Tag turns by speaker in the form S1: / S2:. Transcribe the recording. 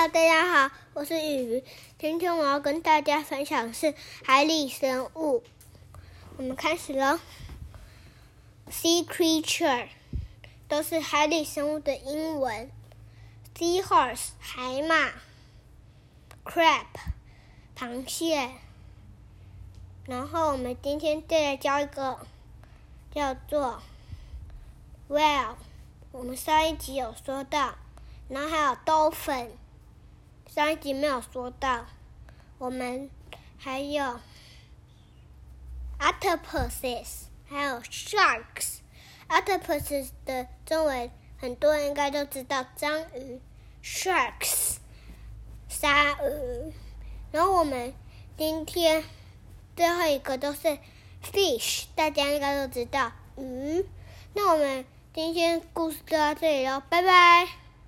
S1: 大家好，我是雨鱼。今天我要跟大家分享的是海里生物。我们开始了。Sea creature 都是海里生物的英文。Seahorse 海马，Crab 螃蟹。然后我们今天再来教一个叫做 Whale。我们上一集有说到。然后还有 dolphin，上一集没有说到。我们还有 octopuses，还有 sharks。octopuses 的中文很多人应该都知道，章鱼。sharks，鲨鱼。然后我们今天最后一个都是 fish，大家应该都知道鱼。那我们今天故事就到这里喽，拜拜。